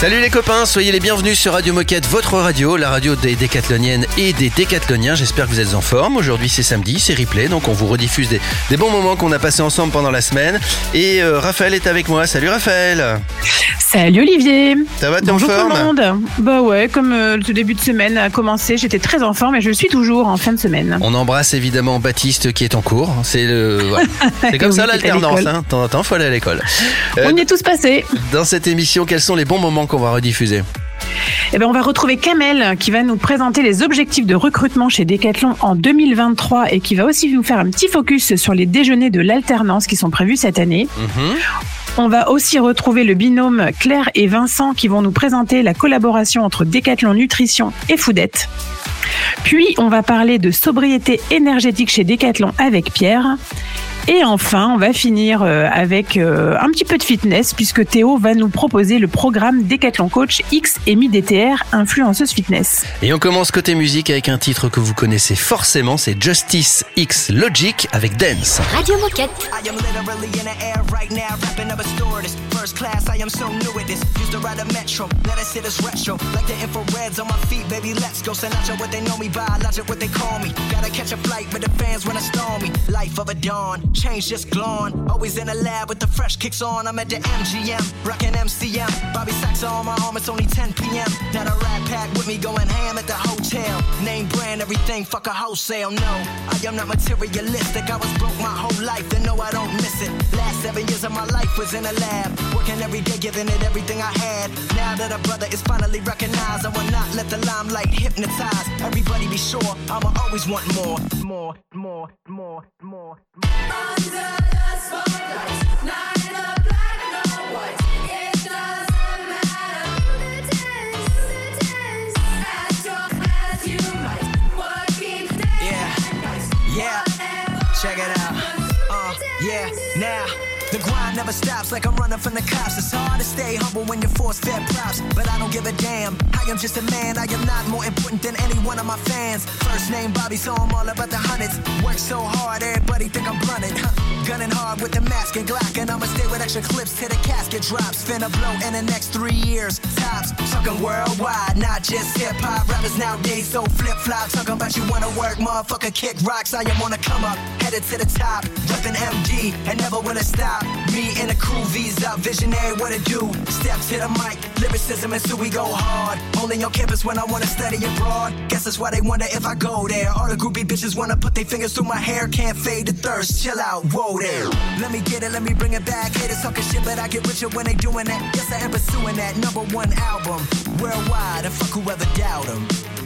Salut les copains, soyez les bienvenus sur Radio Moquette, votre radio, la radio des décathloniennes et des décathloniens. J'espère que vous êtes en forme. Aujourd'hui c'est samedi, c'est replay, donc on vous rediffuse des, des bons moments qu'on a passés ensemble pendant la semaine. Et euh, Raphaël est avec moi. Salut Raphaël. Salut Olivier. Ça va, t'es en Bonjour tout forme le monde. Bah ouais, comme euh, le début de semaine a commencé, j'étais très en forme et je suis toujours en fin de semaine. On embrasse évidemment Baptiste qui est en cours. C'est le, voilà. c'est comme Oui, ça l'alternance. Hein. De temps en temps, faut aller à l'école. Euh, On y est tous passés. dans cette émission, quels sont les bons moments qu'on va rediffuser Eh ben, on va retrouver Kamel qui va nous présenter les objectifs de recrutement chez Decathlon en 2023 et qui va aussi nous faire un petit focus sur les déjeuners de l'alternance qui sont prévus cette année. Mhm. On va aussi retrouver le binôme Claire et Vincent qui vont nous présenter la collaboration entre Decathlon Nutrition et Foodette. Puis, on va parler de sobriété énergétique chez Decathlon avec Pierre. Et enfin, on va finir euh, avec euh, un petit peu de fitness puisque Théo va nous proposer le programme Decathlon Coach X et MIDTR, influenceuse fitness. Et on commence côté musique avec un titre que vous connaissez forcément, c'est Justice X Logic avec Dance. Radio Moquette. I now. First class, I am so new at this. Used to ride a metro, let us hit us retro. Like the infrareds on my feet, baby, let's go. Sinatra, what they know me by, logic, what they call me. Gotta catch a flight, but the fans wanna storm me. Life of a dawn, change just glowing. Always in the lab with the fresh kicks on. I'm at the MGM, rocking MCM. Bobby Sacks on my arm, it's only 10 p.m. Now the rat pack with me going ham at the hotel. Name brand, everything, fuck a wholesale. No, I am not materialistic. I was broke my whole life, and no, I don't miss it. Last seven years of my life was in a lab, working every day, giving it everything I had. Now that a brother is finally recognized, I will not let the limelight hypnotize. Everybody be sure, I'ma always want more, more, more, more, more. Yeah, never stops like I'm running from the cops. It's hard to stay humble when you're force fed props. But I don't give a damn. I am just a man. I am not more important than any one of my fans. First name Bobby, so I'm all about the hundreds. Work so hard, everybody think I'm blunted. Gunning hard with the mask and Glock. And I'ma stay with extra clips till the casket drops. Finna blow in the next three years. Tops, talking worldwide, not just hip hop. Rappers nowadays so flip flop. Talking about you wanna work, motherfucker, kick rocks. I am on the come up, headed to the top. Reppin' MD and never wanna stop. Me and the crew, up, visionary, what it do? Step to the mic, lyricism and so we go hard. Only on campus when I wanna study abroad. Guess that's why they wonder if I go there. All the groupie bitches wanna put their fingers through my hair. Can't fade the thirst, chill out, whoa Let me get it, let me bring it back. Haters talking shit, but I get richer when they doing that. Yes, I am pursuing that number one album. Worldwide, and fuck whoever doubt them.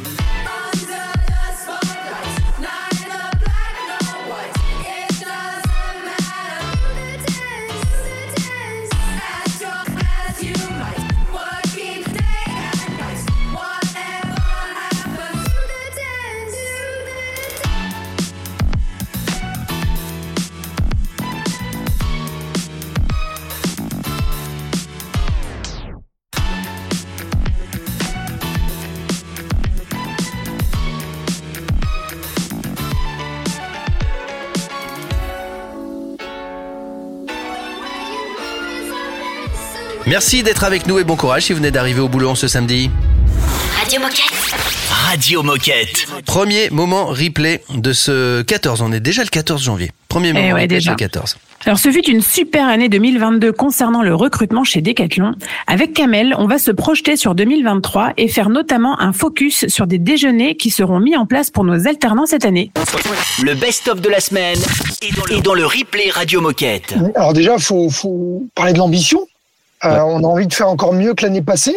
Merci d'être avec nous et bon courage si vous venez d'arriver au boulot ce samedi. Radio Moquette. Radio Moquette. Premier moment replay de ce 14. On est déjà le 14 janvier. Premier moment Eh ouais, replay de déjà. ce 14. Alors, ce fut une super année 2022 concernant le recrutement chez Decathlon. Avec Kamel, on va se projeter sur 2023 et faire notamment un focus sur des déjeuners qui seront mis en place pour nos alternants cette année. Le best-of de la semaine est dans le, est dans le replay Radio Moquette. Alors déjà, faut, faut parler de l'ambition. Euh, On a envie de faire encore mieux que l'année passée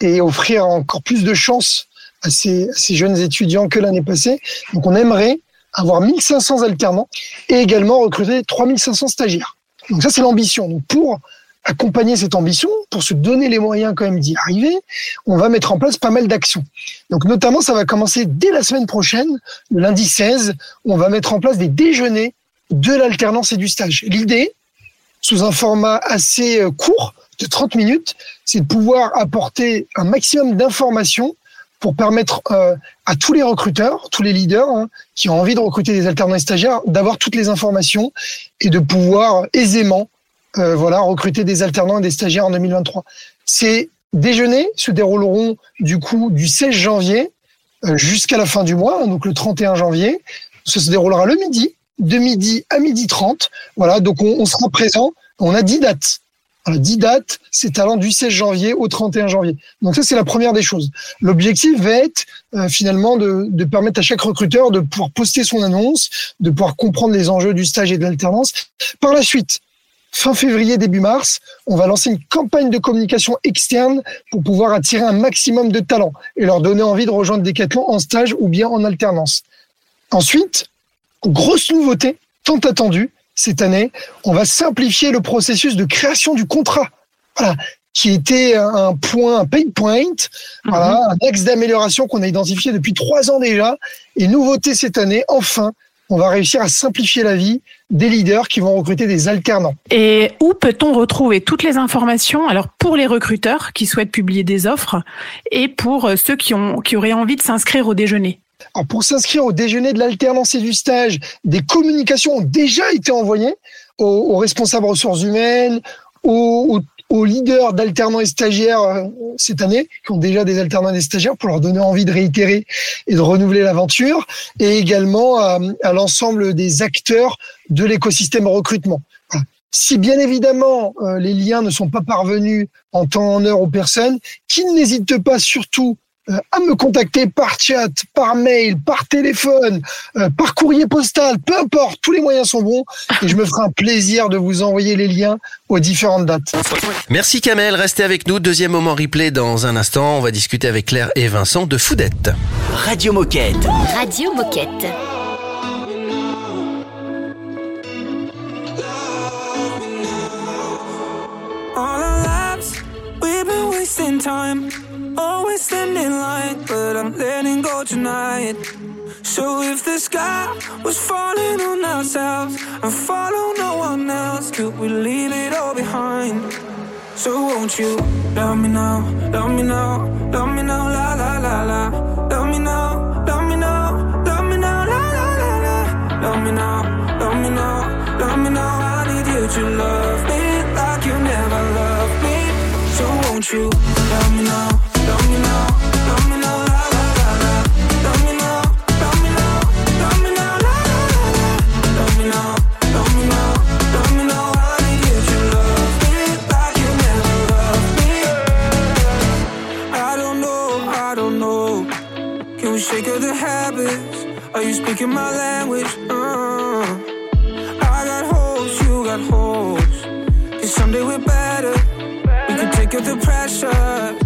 et offrir encore plus de chances à ces, à ces jeunes étudiants que l'année passée. Donc on aimerait avoir 1500 alternants et également recruter 3500 stagiaires. Donc ça, c'est l'ambition. Donc pour accompagner cette ambition, pour se donner les moyens quand même d'y arriver, on va mettre en place pas mal d'actions. Donc notamment, ça va commencer dès la semaine prochaine, le lundi 16, on va mettre en place des déjeuners de l'alternance et du stage. L'idée, sous un format assez euh, court de 30 minutes, c'est de pouvoir apporter un maximum d'informations pour permettre euh, à tous les recruteurs, tous les leaders hein, qui ont envie de recruter des alternants et stagiaires, d'avoir toutes les informations et de pouvoir aisément euh, voilà, recruter des alternants et des stagiaires en 2023. Ces déjeuners se dérouleront du coup du 16 janvier euh, jusqu'à la fin du mois, hein, donc le 31 janvier. Ça se déroulera le midi, de midi à midi 30. Voilà, donc on, on sera présent. On a 10 dates. Voilà, 10 dates, c'est allant du 16 janvier au 31 janvier. Donc ça, c'est la première des choses. L'objectif va être euh, finalement de, de, permettre à chaque recruteur de pouvoir poster son annonce, de pouvoir comprendre les enjeux du stage et de l'alternance. Par la suite, fin février, début mars, on va lancer une campagne de communication externe pour pouvoir attirer un maximum de talents et leur donner envie de rejoindre Decathlon en stage ou bien en alternance. Ensuite, grosse nouveauté, tant attendue, cette année, on va simplifier le processus de création du contrat. Voilà, qui était un point, un pain point, voilà, un axe d'amélioration qu'on a identifié depuis trois ans déjà. Et nouveauté cette année, enfin, on va réussir à simplifier la vie des leaders qui vont recruter des alternants. Et où peut-on retrouver toutes les informations? Alors pour les recruteurs qui souhaitent publier des offres et pour ceux qui ont qui auraient envie de s'inscrire au déjeuner. Alors pour s'inscrire au déjeuner de l'alternance et du stage, des communications ont déjà été envoyées aux, aux responsables ressources humaines, aux, aux leaders d'alternants et stagiaires euh, cette année, qui ont déjà des alternants et des stagiaires, pour leur donner envie de réitérer et de renouveler l'aventure, et également à, à l'ensemble des acteurs de l'écosystème recrutement. Si bien évidemment euh, les liens ne sont pas parvenus en temps en heure aux personnes, qu'ils n'hésitent pas surtout euh, à me contacter par chat, par mail, par téléphone, euh, par courrier postal, peu importe, tous les moyens sont bons et je me ferai un plaisir de vous envoyer les liens aux différentes dates. Merci Kamel, restez avec nous. Deuxième moment replay dans un instant. On va discuter avec Claire et Vincent de Foudette. Radio Moquette. Radio Moquette. All our lives, we've been wasting time. Always standing in line, but I'm letting go tonight. So if the sky was falling on ourselves and follow no one else, could we leave it all behind? So won't you love me now, love me now, love me now, la la la la. Love me now, love me now, love me now, la la la la. Love me now, love me now, love me now. I need you to love me like you never loved me. So won't you love me now, speaking my language? Uh, I got hopes, you got hopes. Cause someday we're better. We could take up the pressure.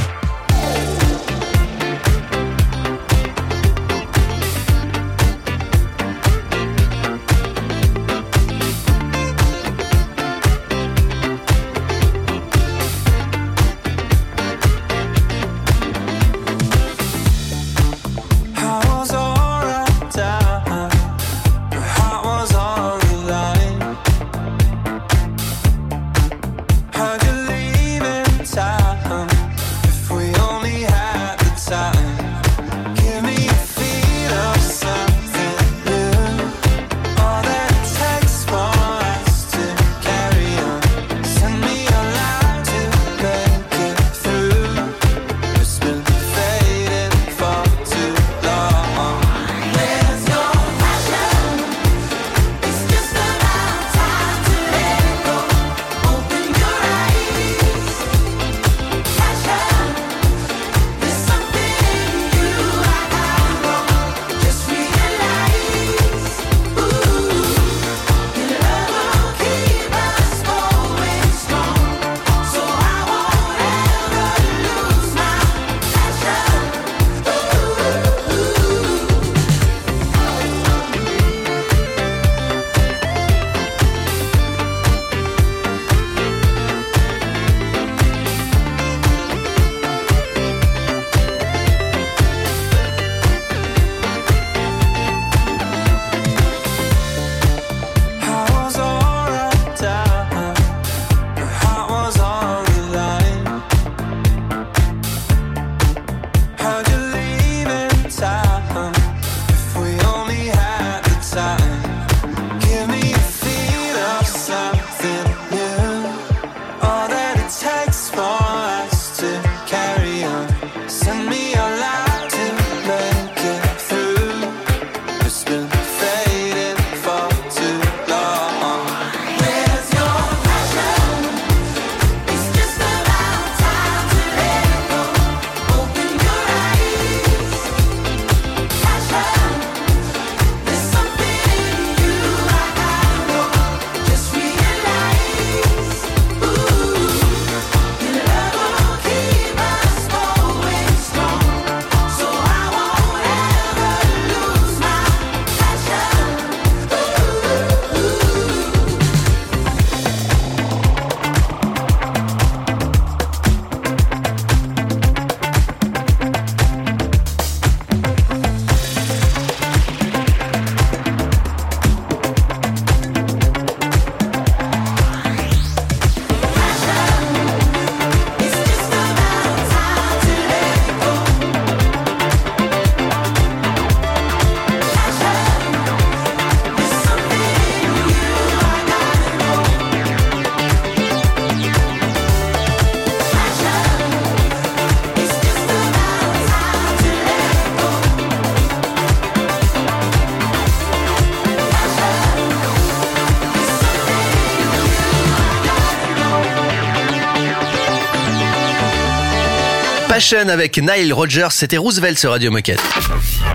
Passion avec Nile Rogers, c'était Roosevelt sur Radio Moquette.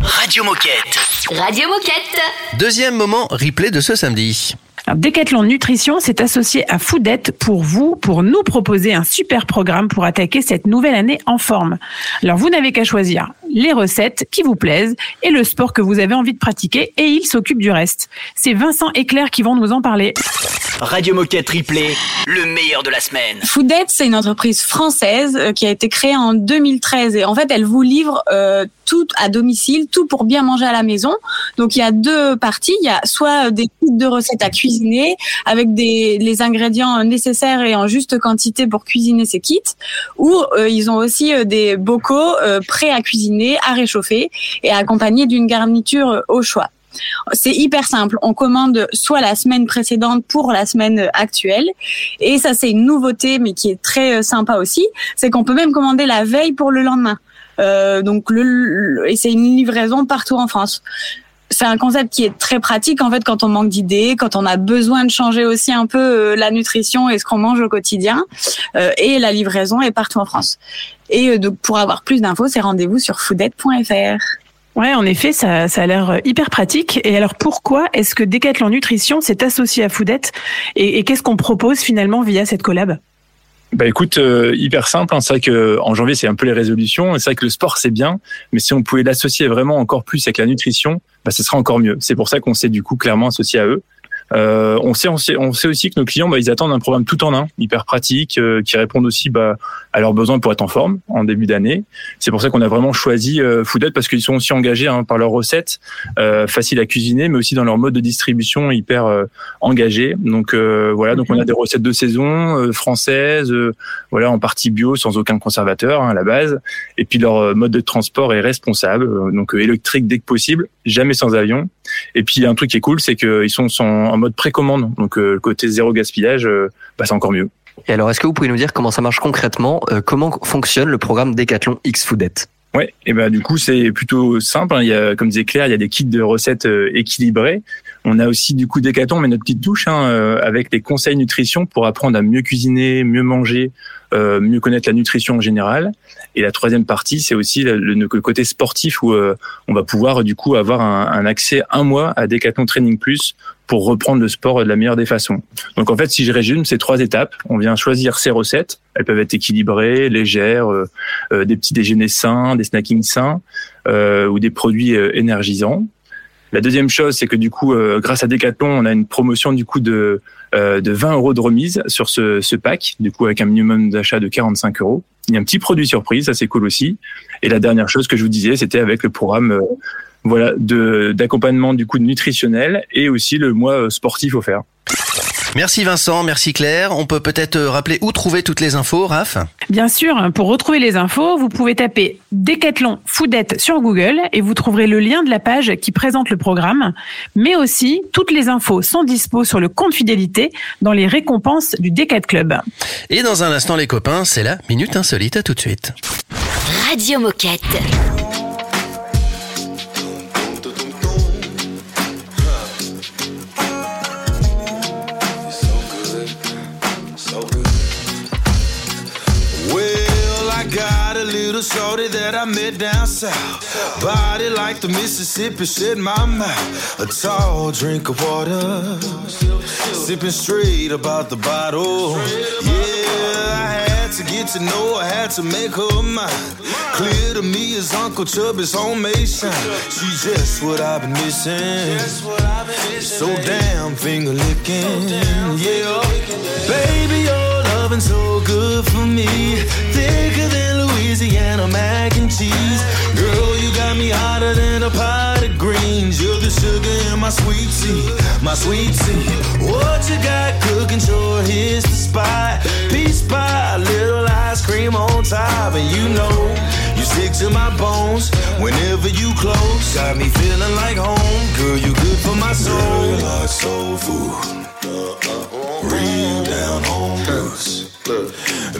Radio Moquette. Radio Moquette. Deuxième moment replay de ce samedi. Alors, Decathlon Nutrition s'est associé à Foodette pour vous, pour nous proposer un super programme pour attaquer cette nouvelle année en forme. Alors vous n'avez qu'à choisir les recettes qui vous plaisent et le sport que vous avez envie de pratiquer et il s'occupe du reste. C'est Vincent et Claire qui vont nous en parler. Radio Moquette Replay, le meilleur de la semaine. Foodette, c'est une entreprise française euh, qui a été créée en 2013 et en fait, elle vous livre euh, tout à domicile, tout pour bien manger à la maison. Donc il y a deux parties, il y a soit des kits de recettes à cuisiner avec des les ingrédients nécessaires et en juste quantité pour cuisiner ces kits, ou euh, ils ont aussi euh, des bocaux euh, prêts à cuisiner, à réchauffer et accompagnés d'une garniture au choix. C'est hyper simple. On commande soit la semaine précédente pour la semaine actuelle. Et ça, c'est une nouveauté, mais qui est très euh, sympa aussi. C'est qu'on peut même commander la veille pour le lendemain. Euh, donc, le- et c'est une livraison partout en France. C'est un concept qui est très pratique en fait quand on manque d'idées, quand on a besoin de changer aussi un peu euh, la nutrition et ce qu'on mange au quotidien. Euh, et la livraison est partout en France. Et euh, donc pour avoir plus d'infos, c'est rendez-vous sur foodette.fr. Ouais, en effet, ça, ça a l'air euh, hyper pratique. Et alors, pourquoi est-ce que Decathlon Nutrition s'est associé à Foodette Et, et qu'est-ce qu'on propose finalement via cette collab? Bah écoute, euh, hyper simple. hein. C'est vrai que en janvier c'est un peu les résolutions. C'est vrai que le sport c'est bien, mais si on pouvait l'associer vraiment encore plus avec la nutrition, bah ce sera encore mieux. C'est pour ça qu'on s'est du coup clairement associé à eux. Euh, on sait, on sait, on sait aussi que nos clients, bah, ils attendent un programme tout en un, hyper pratique, euh, qui répondent aussi bah, à leurs besoins pour être en forme en début d'année. C'est pour ça qu'on a vraiment choisi euh, Foodette parce qu'ils sont aussi engagés hein, par leurs recettes, euh, faciles à cuisiner, mais aussi dans leur mode de distribution hyper euh, engagés. Donc euh, voilà, donc on a des recettes de saison euh, françaises, euh, voilà en partie bio, sans aucun conservateur hein, à la base. Et puis leur mode de transport est responsable, donc électrique dès que possible, jamais sans avion. Et puis un truc qui est cool, c'est qu'ils sont en en mode précommande, donc euh, le côté zéro gaspillage, euh, bah, c'est encore mieux. Et alors, est-ce que vous pouvez nous dire comment ça marche concrètement euh, Comment fonctionne le programme Decathlon X Foodette Ouais, et ben du coup c'est plutôt simple. hein. Il y a, comme disait Claire, il y a des kits de recettes euh, équilibrés. On a aussi du coup Decathlon, mais notre petite touche hein, euh, avec les conseils nutrition pour apprendre à mieux cuisiner, mieux manger, euh, mieux connaître la nutrition en général. Et la troisième partie, c'est aussi le, le- le côté sportif où on va pouvoir du coup avoir un, un accès un mois à Decathlon Training Plus pour reprendre le sport de la meilleure des façons. Donc en fait, si je résume, c'est trois étapes. On vient choisir ses recettes. Elles peuvent être équilibrées, légères, euh, euh, des petits déjeuners sains, des snackings sains euh, ou des produits euh, énergisants. La deuxième chose, c'est que du coup, euh, grâce à Decathlon, on a une promotion du coup de euh, de 20 euros de remise sur ce, ce pack, du coup avec un minimum d'achat de 45 euros. Il y a un petit produit surprise, ça c'est cool aussi. Et la dernière chose que je vous disais, c'était avec le programme voilà de d'accompagnement du coup nutritionnel et aussi le mois euh, sportif offert. Merci Vincent, merci Claire. On peut peut-être euh, rappeler où trouver toutes les infos, Raph? Bien sûr, pour retrouver les infos, vous pouvez taper Decathlon Foodette sur Google et vous trouverez le lien de la page qui présente le programme. Mais aussi, toutes les infos sont dispo sur le compte fidélité dans les récompenses du Decat Club. Et dans un instant les copains, c'est la Minute Insolite, à tout de suite. Radio Moquette. That I met down south. Body like the Mississippi, shit my mouth. A tall drink of water. Sipping straight about the bottle. Yeah, I had to get to know I had to make her mine. Clear to me as Uncle Chubby's homemade shine. She's just what I've been missing. So damn finger licking. Yeah, baby, your loving so good for me. Thicker than Louisiana mac and cheese. Girl, you got me hotter than a pot of greens. You're the sugar in my sweet tea, my sweet tea. What you got cooking? Sure, here's the spot. Peach pie, little ice cream on top, and you know you stick to my bones whenever you close. Got me feeling like home, girl. You good for my soul. Girl, like soul food. Real down home roots.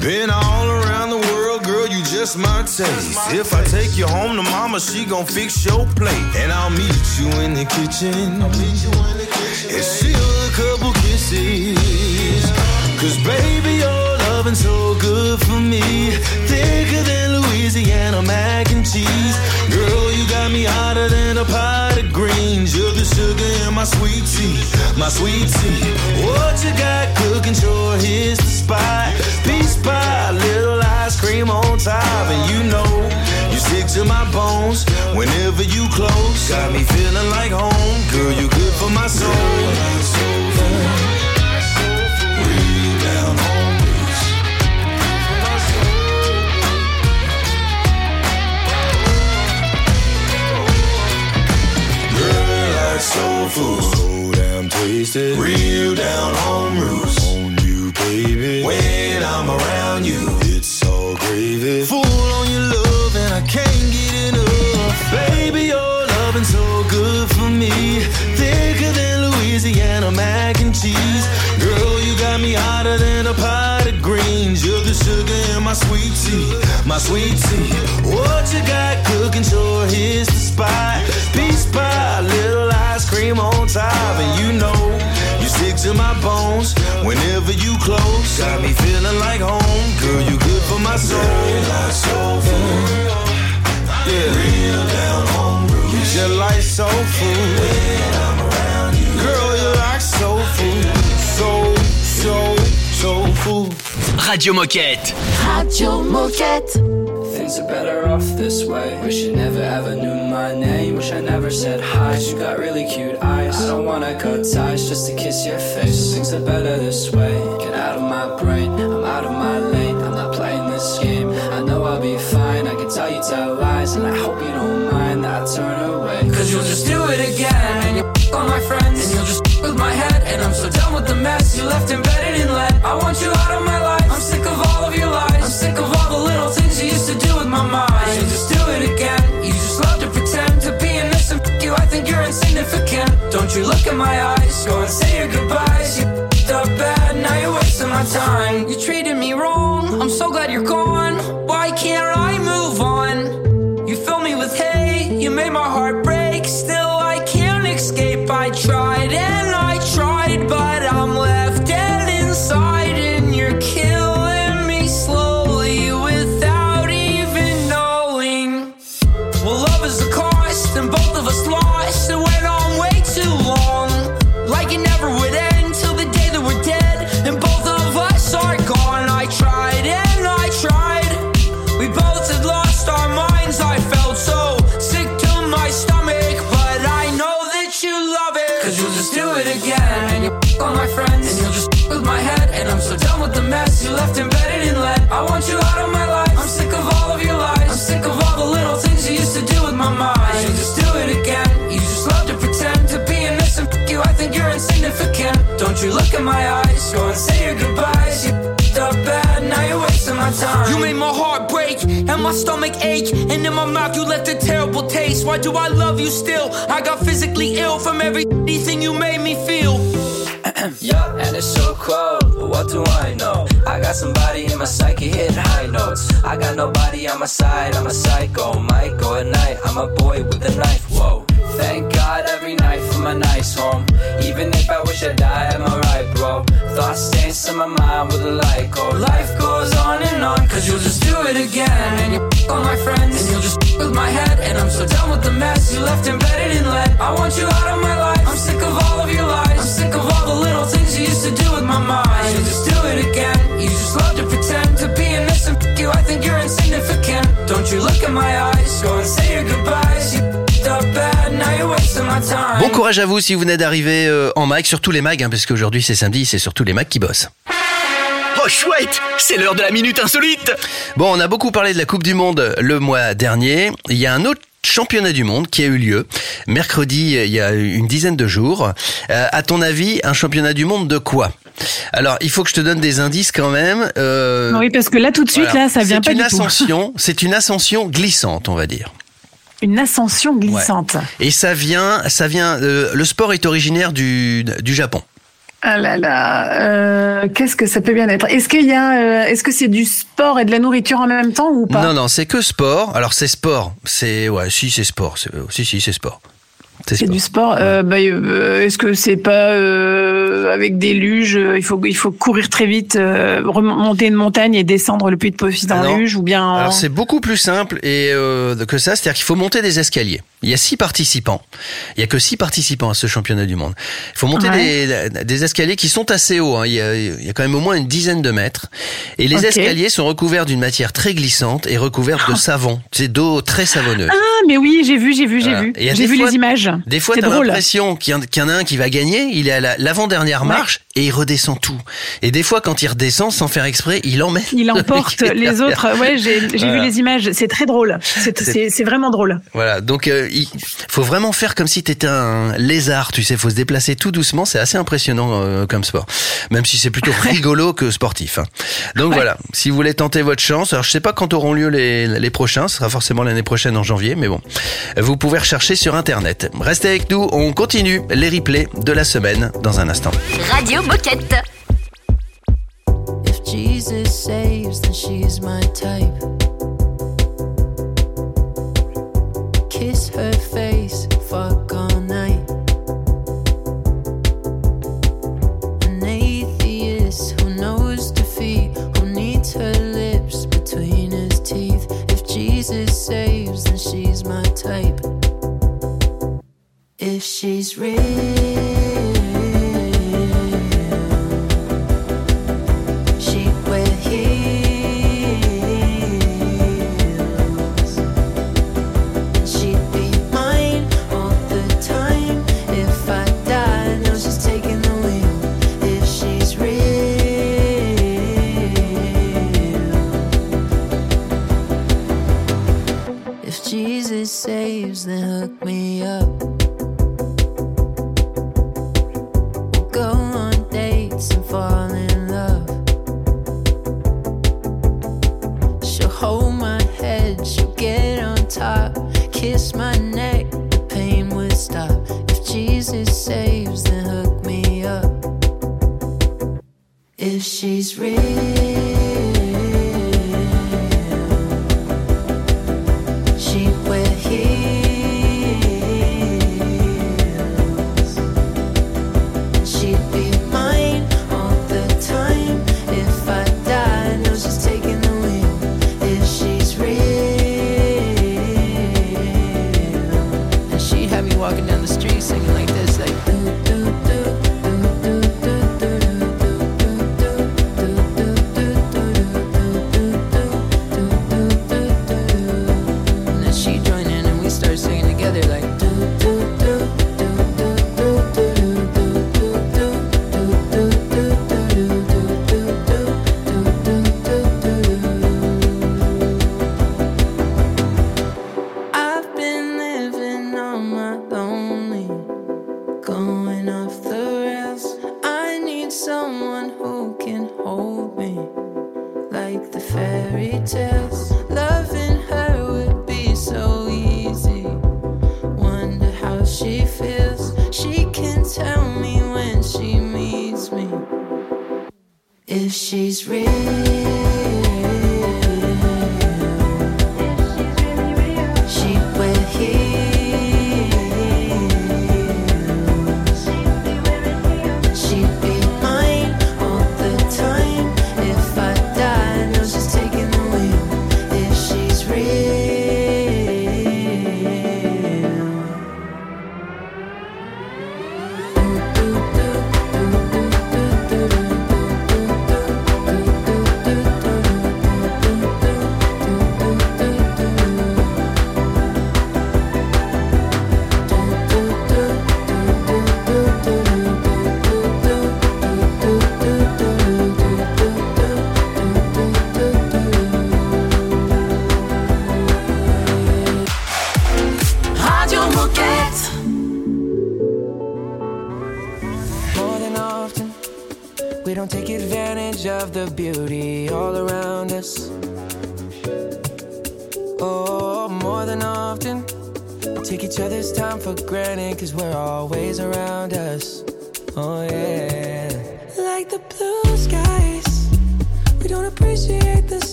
Been all around the world, girl, you just my taste. If I take you home to mama, she gon' fix your plate. And I'll meet you in the kitchen. And she'll a couple kisses. Cause baby, loving so good for me. Thicker than Louisiana mac and cheese. Girl, you got me hotter than a pot of greens. You're the sugar in my sweet tea, my sweet tea. What you got cooking? Sure, here's the spot. Peace pie, little ice cream on top, and you know you stick to my bones whenever you close. Got me feeling like home, girl. You good for my soul. Damn tasted. Real down home roots on you, baby. When I'm around you, it's all gravy. Full on your love, and I can't get enough. Baby, your loving so good for me. Thicker than Louisiana mac and cheese. Girl, you got me hotter than a pot of greens. You're the sugar in my sweet tea, my sweet tea. What you got cooking? Sure, Got me feeling like home, girl. You good for my soul. Like soul food. Yeah. Real down home roots. You just like soul food. When I'm around you. Girl, you like soul food. So, so, soul food. Radio Moquette. Radio Moquette. Things are better off this way. Wish you never ever knew my name. Wish I never said hi. You got really cute eyes. I don't wanna cut ties just to kiss your face. Things are better this way. Get out of my brain. I'm out of my lane. I'm not playing this game. I know I'll be fine. I can tell you tell lies, and I hope you don't mind that I turn away. Cause you'll just do it again, and you on my friends, and you'll just with my head. And I'm so done with the mess you left embedded in lead. I want you out of my you're. Don't you look in my eyes? Go and say your goodbyes. You f***ed up bad, now you're wasting my time. You treated me wrong. I'm so glad you're gone. Why can't I you look in my eyes? Go and say your goodbyes. You up bad, now you're wasting my time. You made my heart break and my stomach ache, and in my mouth you left a terrible taste. Why do I love you still? I got physically ill from everything you made me feel. yeah, and it's so cold. But what do I know? I got somebody in my psyche hitting high notes. I got nobody on my side. I'm a psycho. Might go at night. I'm a boy with a knife. Whoa. Thank God every night for my nice home. Even if I wish I died, I'm alright, bro. Thoughts dance in my mind with a light go. Life goes on and on, cause you'll just do it again. And you on my friends, and you'll just with my head. And I'm so done with the mess you left embedded in lead. I want you out of my life. I'm sick of all of your lies. I'm sick of all the little things you used to do with my mind. You'll just do it again. You just love to pretend to be innocent. F- you, I think you're insignificant. Don't you look in my eyes. Go and say your goodbyes. You Bon courage à vous si vous venez d'arriver euh, en mag, surtout les mags, hein, parce qu'aujourd'hui c'est samedi, c'est surtout les mags qui bossent. Oh chouette, c'est l'heure de la minute insolite. Bon, on a beaucoup parlé de la Coupe du Monde le mois dernier. Il y a un autre championnat du monde qui a eu lieu mercredi il y a une dizaine de jours. Euh, à ton avis, un championnat du monde de quoi? Alors, il faut que je te donne des indices quand même. Euh, Oui, parce que là, tout de suite, voilà. là, ça vient pas une du tout. ascension. C'est une ascension glissante, on va dire. Une ascension glissante. Et ça vient, ça vient. euh, le sport est originaire du du Japon. Ah là là, euh, qu'est-ce que ça peut bien être? Est-ce qu'il y a, euh, est-ce que c'est du sport et de la nourriture en même temps ou pas? Non, non, c'est que sport. Alors c'est sport. C'est ouais, si c'est sport. C'est- Si, si, c'est sport. C'est du sport. Euh, bah, euh, Est-ce que c'est pas euh, avec des luges euh, Il faut il faut courir très vite, euh, remonter une montagne et descendre le puits de Profit en Alors- luge ou bien. en- Alors c'est beaucoup plus simple et euh, que ça, c'est-à-dire qu'il faut monter des escaliers. Il y a six participants. Il y a que six participants à ce championnat du monde. Il faut monter Ouais. des, des escaliers qui sont assez hauts. hein. Il, y a, il y a quand même au moins une dizaine de mètres. Et les escaliers sont recouverts d'une matière très glissante et recouverts de savon. C'est d'eau très savonneuse. Ah mais oui, j'ai vu, j'ai vu, j'ai Voilà. vu. J'ai vu fois- les images. Des fois, t'as l'impression qu'il y, en- qu'il y en a un qui va gagner, il est à la- l'avant-dernière marche et il redescend tout. Et des fois, quand il redescend, sans faire exprès, il emmène. Il emporte les autres. Ouais, j'ai Voilà. vu les images. C'est très drôle. C'est vraiment drôle. Voilà, donc euh, il faut vraiment faire comme si t'étais un lézard, tu sais, faut se déplacer tout doucement, c'est assez impressionnant euh, comme sport, même si c'est plutôt rigolo que sportif. hein. Donc voilà, si vous voulez tenter votre chance, alors je sais pas quand auront lieu les, les prochains, ce sera forcément l'année prochaine en janvier, mais bon, vous pouvez rechercher sur internet. Restez avec nous, on continue les replays de la semaine dans un instant. Radio Moquette. If Jesus saves, then she's my type. perfect.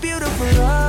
beautiful love.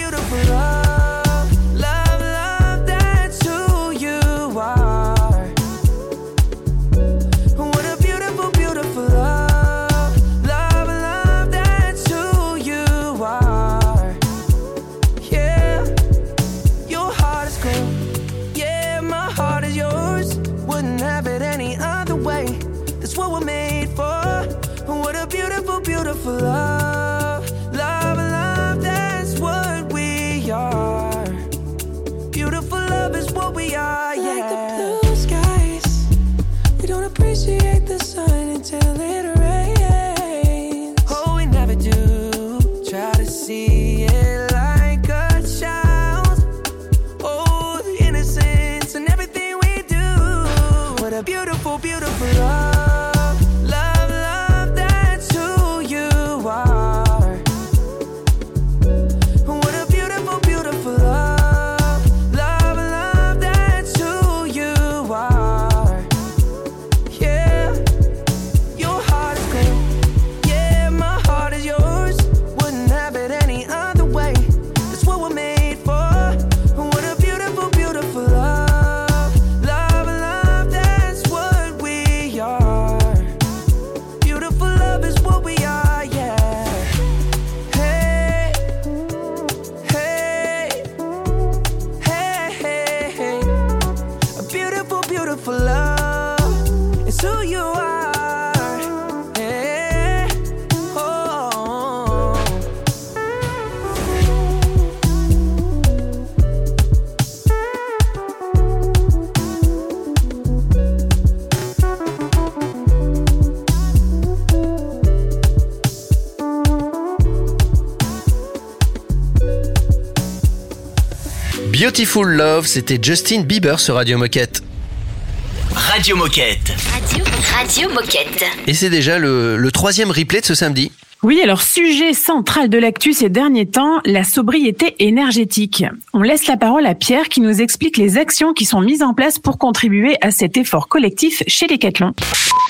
Beautiful, love. Beautiful Love, c'était Justin Bieber sur Radio Moquette. Radio Moquette. Radio, Radio Moquette. Et c'est déjà le, le troisième replay de ce samedi. Oui, alors sujet central de l'actu ces derniers temps, la sobriété énergétique. On laisse la parole à Pierre qui nous explique les actions qui sont mises en place pour contribuer à cet effort collectif chez Decathlon.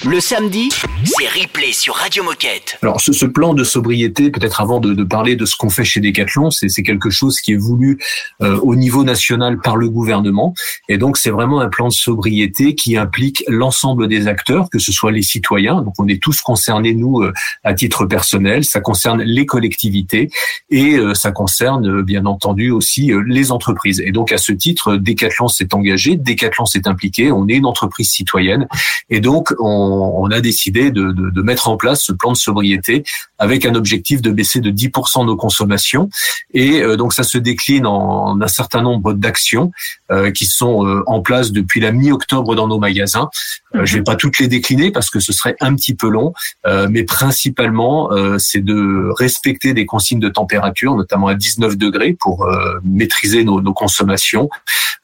Le samedi, c'est replay sur Radio Moquette. Alors ce, ce plan de sobriété, peut-être avant de, de parler de ce qu'on fait chez Decathlon, c'est c'est quelque chose qui est voulu euh, au niveau national par le gouvernement. Et donc c'est vraiment un plan de sobriété qui implique l'ensemble des acteurs, que ce soit les citoyens. Donc on est tous concernés nous euh, à titre personnel. Ça concerne les collectivités et euh, ça concerne euh, bien entendu aussi euh, les entreprises. Et donc à ce titre, Decathlon s'est engagé, Decathlon s'est impliqué. On est une entreprise citoyenne et donc on, on a décidé de, de, de mettre en place ce plan de sobriété avec un objectif de baisser de 10% nos consommations. Et donc ça se décline en, en un certain nombre d'actions euh, qui sont euh, en place depuis la mi-octobre dans nos magasins. Euh, Je vais pas toutes les décliner parce que ce serait un petit peu long, euh, mais principalement euh, c'est de respecter des consignes de température, notamment à 19 degrés pour euh, maîtriser nos, nos consommations.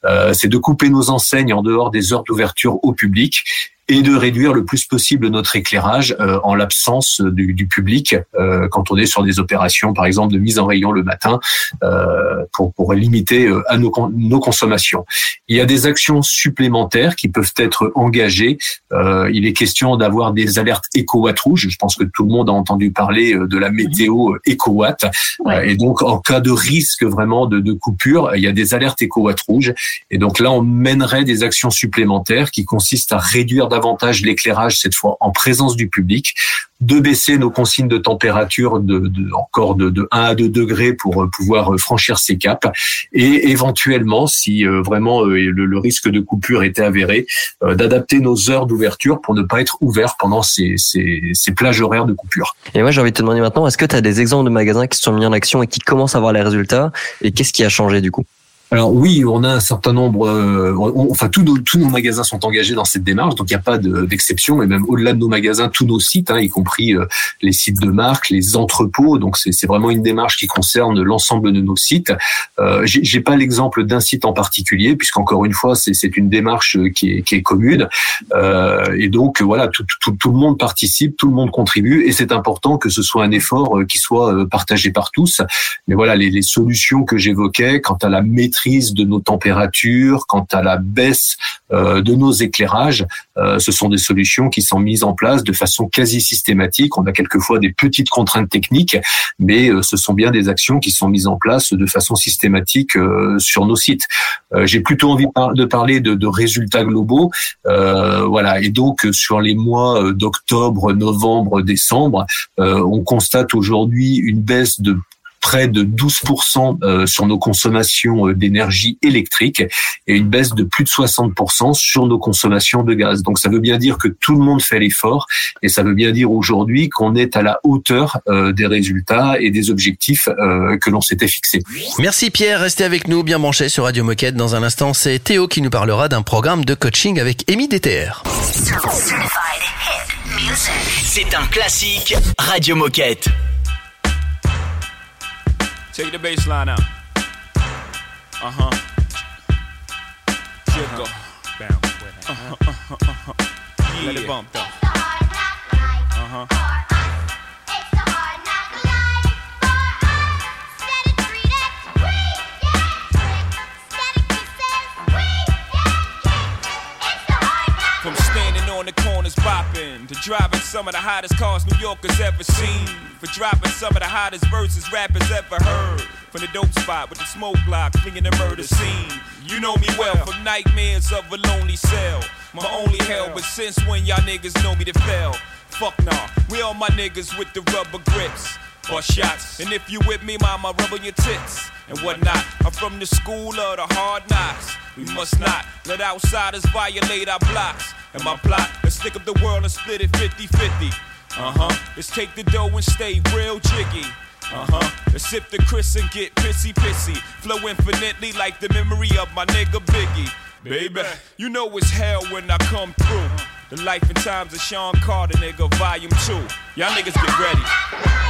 Euh, c'est de couper nos enseignes en dehors des heures d'ouverture au public et de réduire le plus possible notre éclairage euh, en l'absence du, du public euh, quand on est sur des opérations, par exemple, de mise en rayon le matin euh, pour, pour limiter euh, à nos, nos consommations. Il y a des actions supplémentaires qui peuvent être engagées. Euh, il est question d'avoir des alertes éco-watt rouges. Je pense que tout le monde a entendu parler euh, de la météo éco-watt. Euh, et donc, en cas de risque vraiment de, de coupure, il y a des alertes éco-watt rouges. Et donc là, on mènerait des actions supplémentaires qui consistent à réduire davantage l'éclairage, cette fois en présence du public, de baisser nos consignes de température de, encore de, de 1 à 2 degrés pour euh, pouvoir euh, franchir ces caps, et éventuellement, si euh, vraiment le, risque de coupure était avéré, d'adapter nos heures d'ouverture pour ne pas être ouvert pendant ces, ces, ces plages horaires de coupure. Et moi, j'ai envie de te demander maintenant, est-ce que tu as des exemples de magasins qui sont mis en action et qui commencent à voir les résultats? Et qu'est-ce qui a changé du coup? Alors oui, on a un certain nombre, euh, enfin tous nos, tous nos magasins sont engagés dans cette démarche, donc il n'y a pas de- d'exception, et même au-delà de nos magasins, tous nos sites, hein, y compris euh, les sites de marque, les entrepôts, donc c'est vraiment une démarche qui concerne l'ensemble de nos sites. Euh, J'ai pas l'exemple d'un site en particulier, puisqu'encore une fois, c'est une démarche euh, qui est, qui est commune, Euh, et donc voilà, tout, tout, tout le monde participe, tout le monde contribue, et c'est important que ce soit un effort euh, qui soit partagé par tous. Mais voilà, les, les solutions que j'évoquais, quant à la maîtrise de nos températures, quant à la baisse euh, de nos éclairages, euh, ce sont des solutions qui sont mises en place de façon quasi systématique. On a quelquefois des petites contraintes techniques, mais euh, ce sont bien des actions qui sont mises en place de façon systématique sur nos sites. J'ai plutôt envie de par- de parler de, résultats globaux, voilà. Et donc sur les mois d'octobre, novembre, décembre, on constate aujourd'hui une baisse de près de 12% euh, sur nos consommations euh, d'énergie électrique et une baisse de plus de 60% sur nos consommations de gaz. Donc ça veut bien dire que tout le monde fait l'effort et ça veut bien dire aujourd'hui qu'on est à la hauteur euh, des résultats et des objectifs euh, que l'on s'était fixés. Merci Pierre, restez avec nous bien branchés sur Radio Moquette. Dans un instant, c'est Théo qui nous parlera d'un programme de coaching avec Amy DTR. C'est un classique Radio Moquette. Take the bass line out. Uh huh. Jiggle. Bounce with it. Uh-huh, uh-huh, uh-huh. Let it bump though. Uh huh. From standing on the corners bopping to driving some of the hottest cars New Yorkers ever seen. For dropping some of the hottest verses rappers ever heard. From the dope spot with the smoke block, flinging the murder scene. You know me well from nightmares of a lonely cell. My only hell, but since when y'all niggas know me to fail? Fuck nah, we all my niggas with the rubber grips or shots. And if you with me, mama, rub on your tits and whatnot. I'm from the school of the hard knocks. We must not let outsiders violate our blocks. And my plot, let's stick up the world and split it 50 50. Uh huh. Let's take the dough and stay real jiggy. Uh huh. Let's sip the Chris and get pissy pissy. Flow infinitely like the memory of my nigga Biggie. Baby, you know it's hell when I come through. The life and times of Sean Carter, nigga, volume 2. Y'all niggas get ready.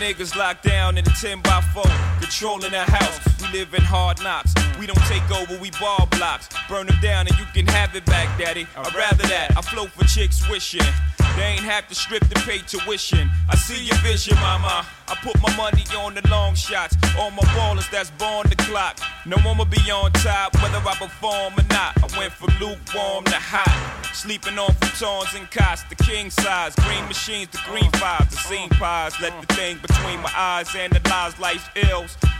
Niggas locked down in a 10 by 4, controlling the house. We live in hard knocks. We don't take over, we ball blocks. Burn them down and you can have it back, daddy. I'd rather that. I flow for chicks wishing. They ain't have to strip to pay tuition. I see your vision, mama. I put my money on the long shots. All my ballers that's born the clock. No one will be on top, whether I perform or not. I went from lukewarm to hot. Sleeping on futons and cots, the king size. Green machines, the green fives, the scene pies. Let the thing between my eyes analyze life's ills.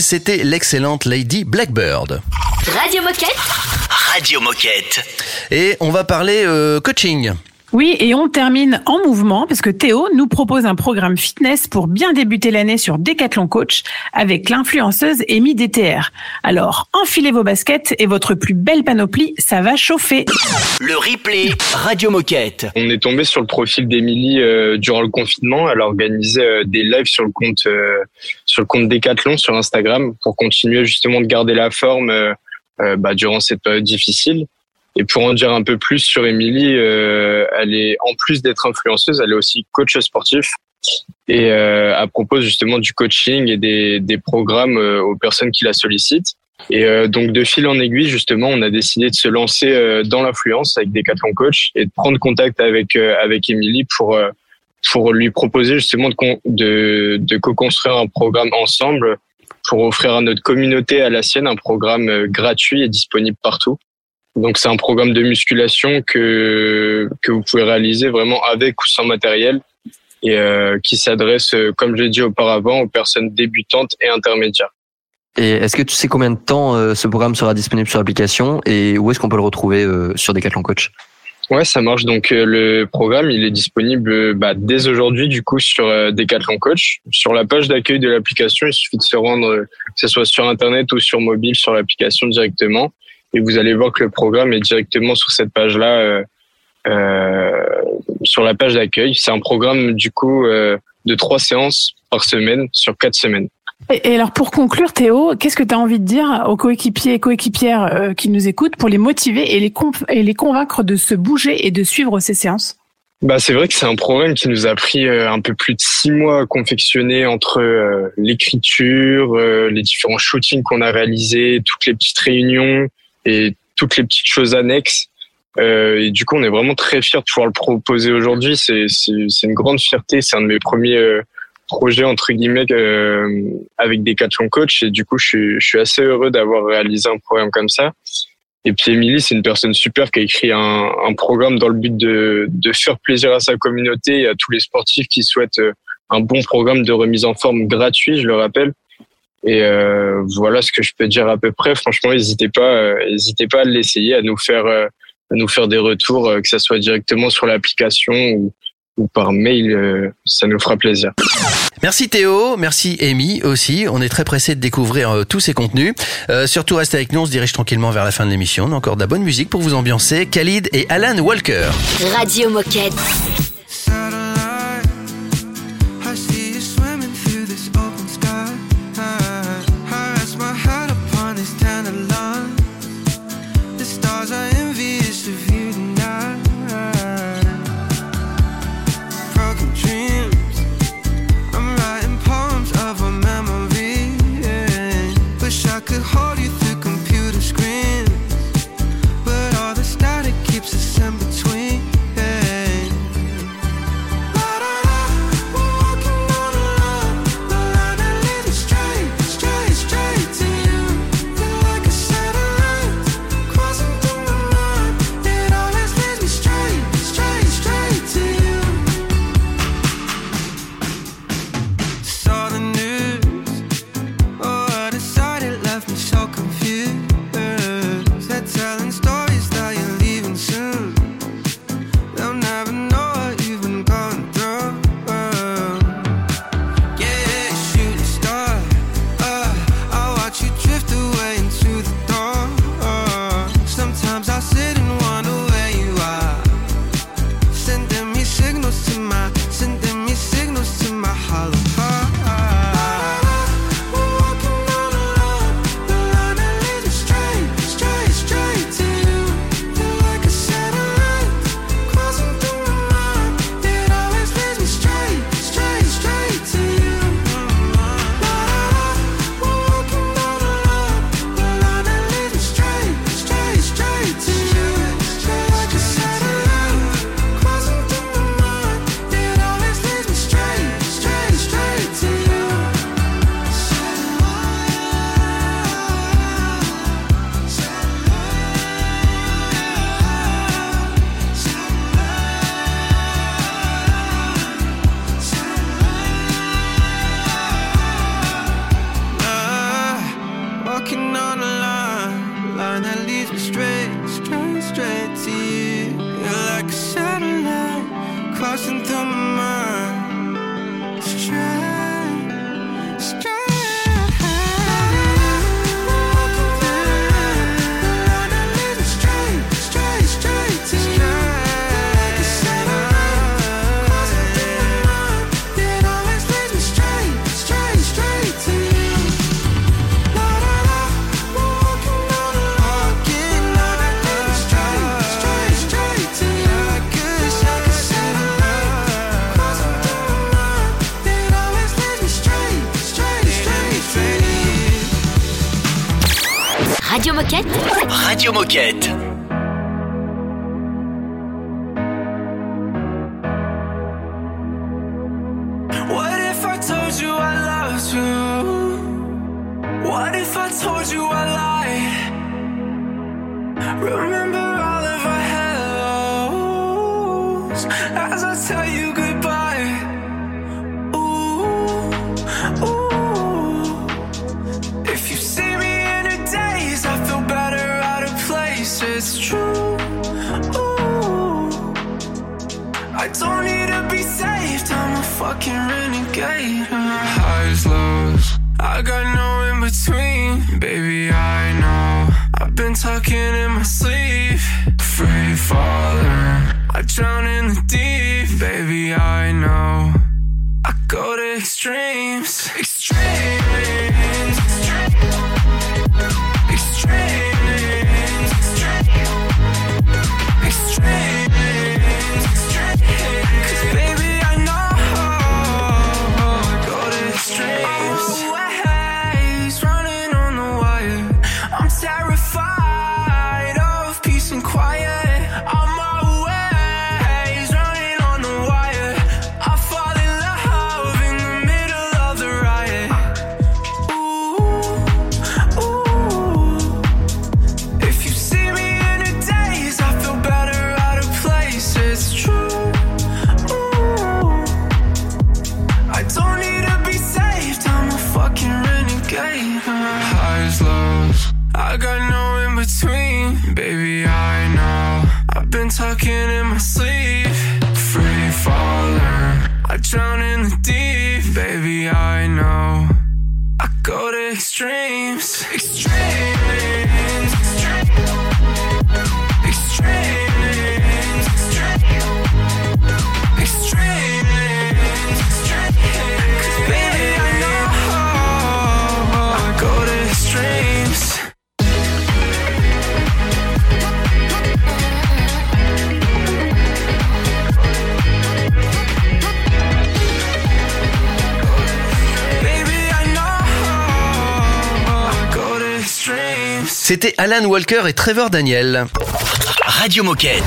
C'était l'excellente Lady Blackbird. Radio Moquette Radio Moquette. Et on va parler euh, coaching. Oui, et on termine en mouvement parce que Théo nous propose un programme fitness pour bien débuter l'année sur Decathlon Coach avec l'influenceuse Amy DTR. Alors, enfilez vos baskets et votre plus belle panoplie, ça va chauffer. Le replay Radio Moquette. On est tombé sur le profil d'Emilie euh, durant le confinement. Elle a organisé euh, des lives sur le compte euh, sur le compte Decathlon sur Instagram pour continuer justement de garder la forme euh, euh, bah, durant cette période difficile. Et pour en dire un peu plus sur Émilie, euh, elle est en plus d'être influenceuse, elle est aussi coach sportif et euh, elle propose justement du coaching et des, programmes aux personnes qui la sollicitent. Et donc de fil en aiguille, justement, on a décidé de se lancer dans l'influence avec Decathlon Coach et de prendre contact avec avec Émilie pour pour lui proposer justement de de, de co-construire un programme ensemble pour offrir à notre communauté, à la sienne, un programme euh, gratuit et disponible partout. Donc c'est un programme de musculation que que vous pouvez réaliser vraiment avec ou sans matériel et euh, qui s'adresse, euh, comme je l'ai dit auparavant, aux personnes débutantes et intermédiaires. Et est-ce que tu sais combien de temps ce programme sera disponible sur l'application et où est-ce qu'on peut le retrouver sur Decathlon Coach? Ouais, ça marche. Donc euh, le programme, il est disponible euh, bah, dès aujourd'hui du coup sur euh, Decathlon Coach. Sur la page d'accueil de l'application, il suffit de se rendre, euh, que ce soit sur internet ou sur mobile, sur l'application directement, et vous allez voir que le programme est directement sur cette page-là, euh, euh, sur la page d'accueil. C'est un programme du coup de trois séances par semaine sur quatre semaines. Et, alors pour conclure, Théo, qu'est-ce que tu as envie de dire aux coéquipiers et coéquipières euh, qui nous écoutent pour les motiver et les, convaincre de se bouger et de suivre ces séances? Bah, c'est vrai que c'est un programme qui nous a pris euh, un peu plus de six mois à confectionner entre euh, l'écriture, les différents shootings qu'on a réalisés, toutes les petites réunions et toutes les petites choses annexes. Et du coup, on est vraiment très fiers de pouvoir le proposer aujourd'hui. C'est une grande fierté. C'est un de mes premiers projets entre guillemets euh, avec des catch coach. Et du coup, je suis, je suis assez heureux d'avoir réalisé un programme comme ça. Et puis Émilie, c'est une personne super qui a écrit un, un programme dans le but de, de faire plaisir à sa communauté et à tous les sportifs qui souhaitent euh, un bon programme de remise en forme gratuit, je le rappelle. Et euh, voilà ce que je peux dire à peu près. Franchement, n'hésitez pas, euh, n'hésitez pas à l'essayer, à nous faire, euh, à nous faire des retours, que ça soit directement sur l'application ou, ou par mail. euh, ça nous fera plaisir. Merci Théo, merci Amy aussi. On est très pressé de découvrir euh, tous ces contenus. Euh, surtout restez avec nous, on se dirige tranquillement vers la fin de l'émission. On a encore de la bonne musique pour vous ambiancer. Khalid et Alan Walker. Radio Moquette. Crossing through my Radio Moquette. C'était Alan Walker et Trevor Daniel. Radio Moquette.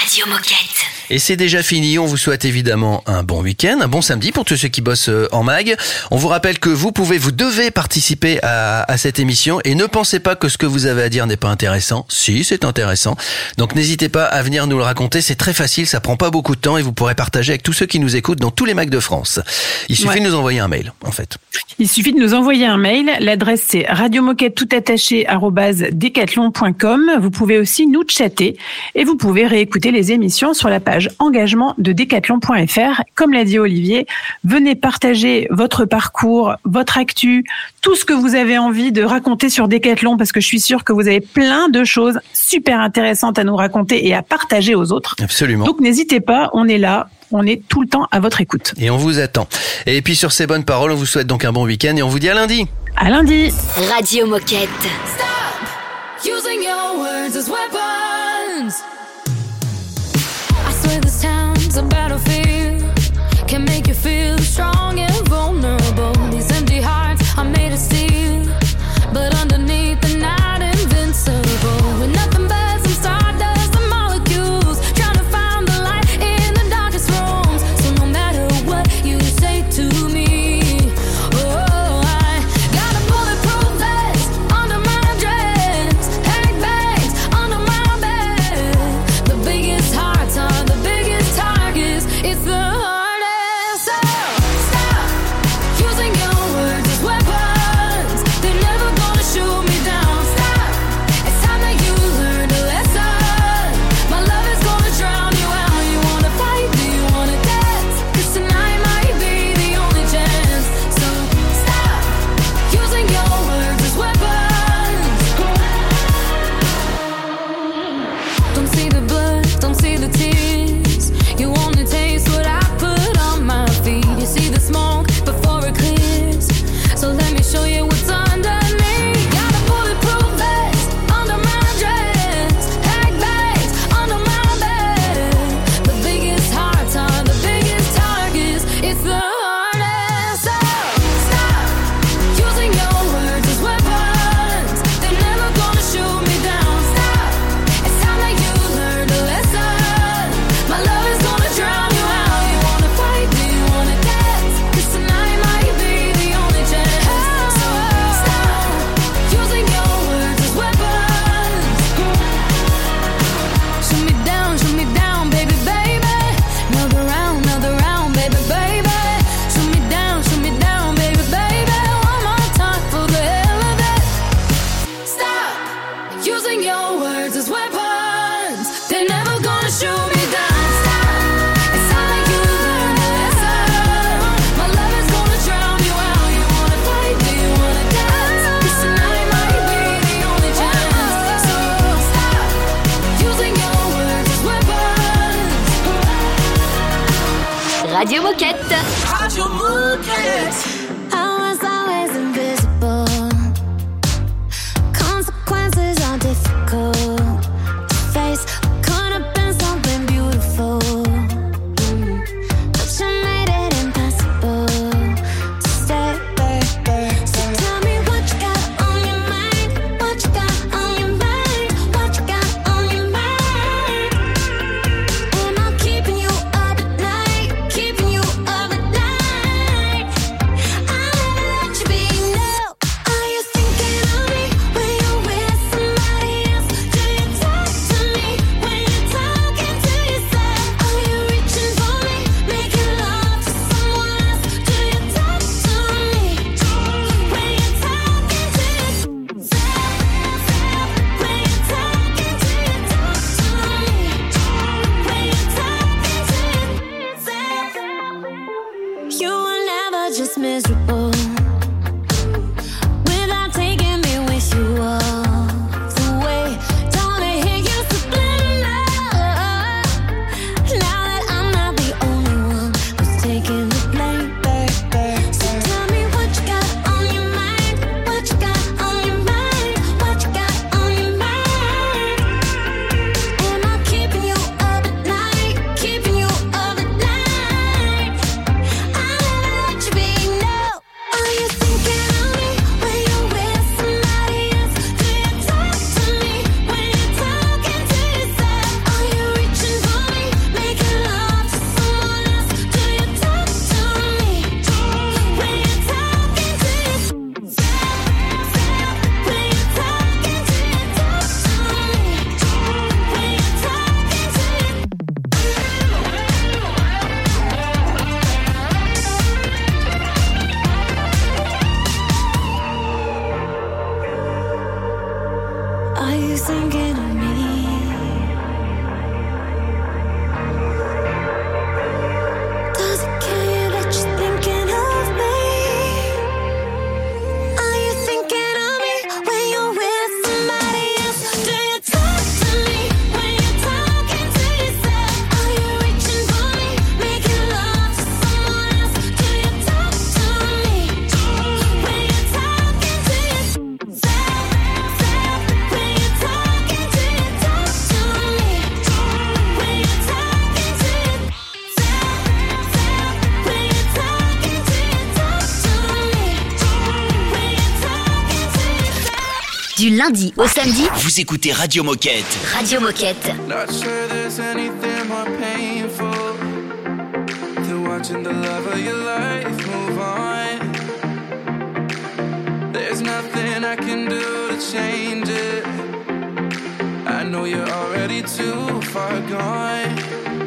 Radio Moquette. Et c'est déjà fini. On vous souhaite évidemment un bon week-end, un bon samedi pour tous ceux qui bossent euh, en mag. On vous rappelle que vous pouvez, vous devez participer à, à cette émission et ne pensez pas que ce que vous avez à dire n'est pas intéressant. Si, c'est intéressant. Donc n'hésitez pas à venir nous le raconter. C'est très facile, ça prend pas beaucoup de temps et vous pourrez partager avec tous ceux qui nous écoutent dans tous les mags de France. Il suffit Ouais. de nous envoyer un mail, en fait. Il suffit de nous envoyer un mail. L'adresse c'est radiomoquette tout attaché arobase decathlon.com. Vous pouvez aussi nous chatter et vous pouvez réécouter les émissions sur la page engagement de decathlon.fr. Comme l'a dit Olivier, venez partager votre parcours, votre actu, tout ce que vous avez envie de raconter sur Decathlon parce que je suis sûre que vous avez plein de choses super intéressantes à nous raconter et à partager aux autres. Absolument. Donc n'hésitez pas, on est là. On est tout le temps à votre écoute. Et on vous attend. Et puis sur ces bonnes paroles, on vous souhaite donc un bon week-end et on vous dit à lundi. À lundi. Radio Moquette. Using your words as weapons. A battlefield. Can make you feel strong and vulnerable. Radio Moquette. Du lundi au samedi, Vous écoutez Radio Moquette. Radio Moquette. Not sure there's anything more painful than watching the love of your life move on. There's nothing I can do to change it. I know you're already too far gone.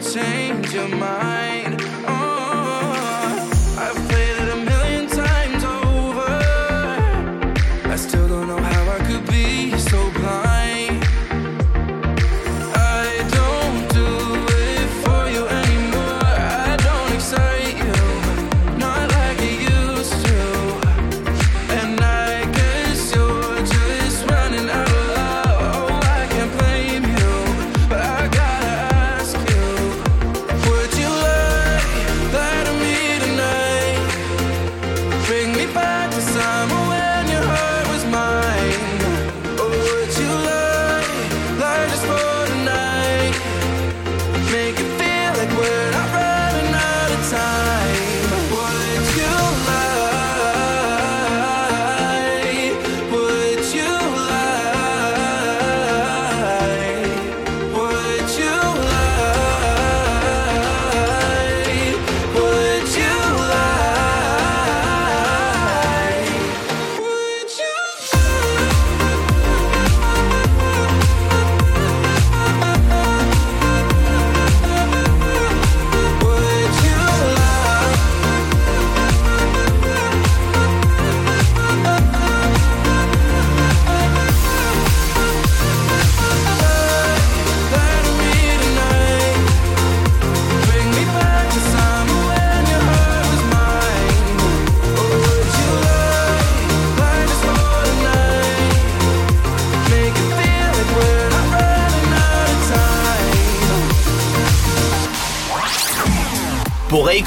change your mind.